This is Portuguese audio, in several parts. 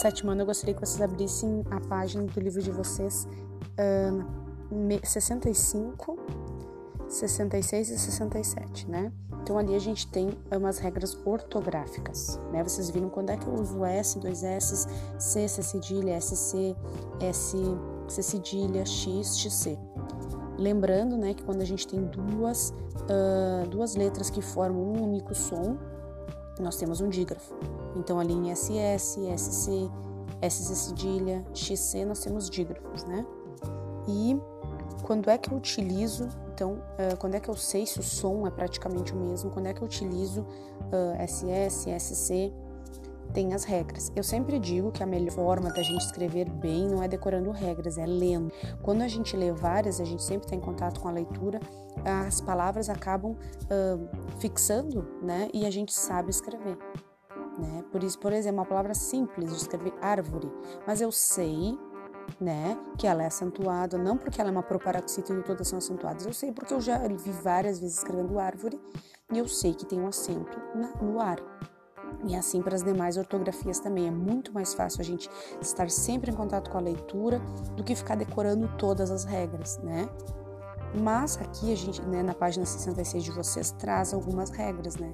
sétimo ano, eu gostaria que vocês abrissem a página do livro de vocês uh, 65, 66 e 67, né? Então ali a gente tem umas regras ortográficas, né? Vocês viram quando é que eu uso S, dois S, C, C cedilha, SC, S, C cedilha, X, XC. Lembrando, né, que quando a gente tem duas, uh, duas letras que formam um único som, nós temos um dígrafo. Então ali em SS, SC, SC cedilha, XC, nós temos dígrafos, né? E quando é que eu utilizo, então, uh, quando é que eu sei se o som é praticamente o mesmo, quando é que eu utilizo uh, SS, SC, tem as regras. Eu sempre digo que a melhor forma da gente escrever bem não é decorando regras, é lendo. Quando a gente lê várias, a gente sempre está em contato com a leitura, as palavras acabam uh, fixando, né? E a gente sabe escrever. Né? Por isso, por exemplo, uma palavra simples de escrever árvore, mas eu sei né? Que ela é acentuada, não porque ela é uma proparoxítona e todas são acentuadas, eu sei porque eu já vi várias vezes escrevendo árvore e eu sei que tem um acento na, no ar. E assim para as demais ortografias também. É muito mais fácil a gente estar sempre em contato com a leitura do que ficar decorando todas as regras, né? Mas aqui a gente, né, na página 66 de vocês, traz algumas regras, né?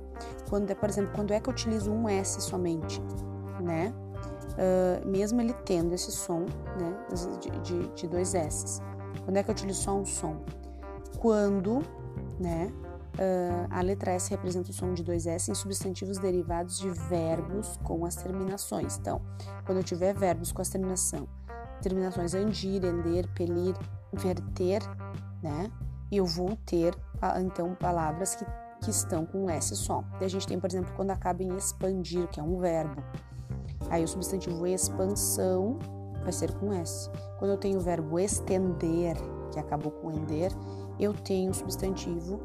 Quando é, por exemplo, quando é que eu utilizo um S somente, né? uh, mesmo ele tendo esse som né, de, de, de, dois S's. Quando é que eu utilizo só um som? Quando né, uh, a letra S representa o som de dois S em substantivos derivados de verbos com as terminações. Então, quando eu tiver verbos com as terminação, terminações andir, ender, pelir, verter, né? Eu vou ter então palavras que, que estão com S só. E a gente tem, por exemplo, quando acaba em expandir, que é um verbo. Aí o substantivo expansão vai ser com S. Quando eu tenho o verbo estender, que acabou com ender, eu tenho o substantivo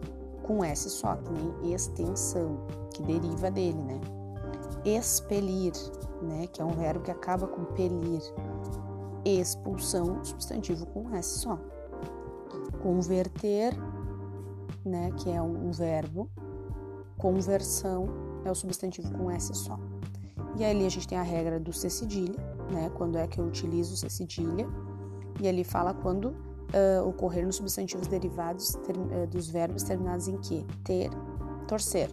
com S só, que nem extensão, que deriva dele, né? Expelir, né? Que é um verbo que acaba com pelir. Expulsão, substantivo com S só. Converter, né? Que é um verbo. Conversão é o substantivo com S só. E ali a gente tem a regra do C cedilha, né? Quando é que eu utilizo C cedilha. E ali fala quando uh, ocorrer nos substantivos derivados ter, uh, dos verbos terminados em que? Ter, torcer.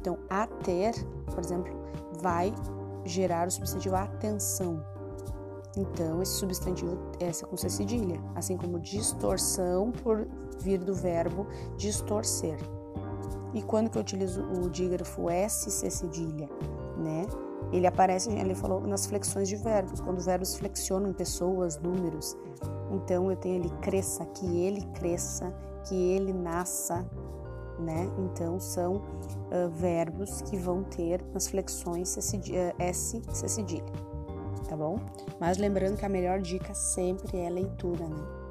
Então, a ter, por exemplo, vai gerar o substantivo atenção. Então, esse substantivo é com C cedilha, assim como distorção por vir do verbo distorcer. E quando que eu utilizo o dígrafo S cedilha, né? Ele aparece, ele falou, nas flexões de verbos, quando verbos flexionam pessoas, números. Então eu tenho ali cresça, que ele cresça, que ele nasça, né? Então são uh, verbos que vão ter nas flexões S, C cedilha, tá bom? Mas lembrando que a melhor dica sempre é leitura, né?